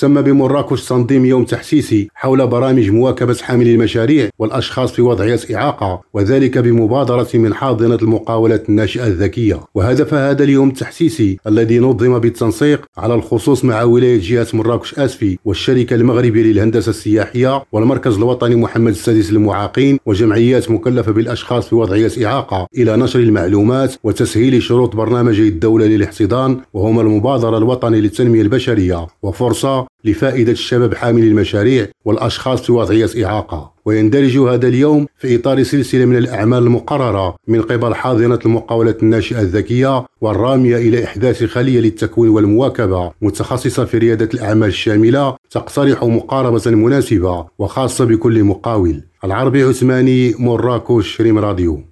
تم بمراكش تنظيم يوم تحسيسي حول برامج مواكبة حاملي المشاريع والأشخاص في وضعية إعاقة وذلك بمبادرة من حاضنة المقاولات الناشئة الذكية. وهدف هذا اليوم التحسيسي الذي نظم بالتنسيق على الخصوص مع ولاية جهة مراكش أسفي والشركة المغربية للهندسة السياحية والمركز الوطني محمد السادس للمعاقين وجمعيات مكلفة بالأشخاص في وضعية إعاقة إلى نشر المعلومات وتسهيل شروط برنامج الدولة للاحتضان وهما المبادرة الوطني للتنمية البشرية. وفرصة لفائدة الشباب حاملي المشاريع والأشخاص في وضعية إعاقة. ويندرج هذا اليوم في إطار سلسلة من الأعمال المقررة من قبل حاضنة المقاولات الناشئة الذكية والرامية إلى إحداث خلية للتكوين والمواكبة متخصصة في ريادة الأعمال الشاملة تقترح مقاربة مناسبة وخاصة بكل مقاول. العربي عثماني مراكش ريم راديو.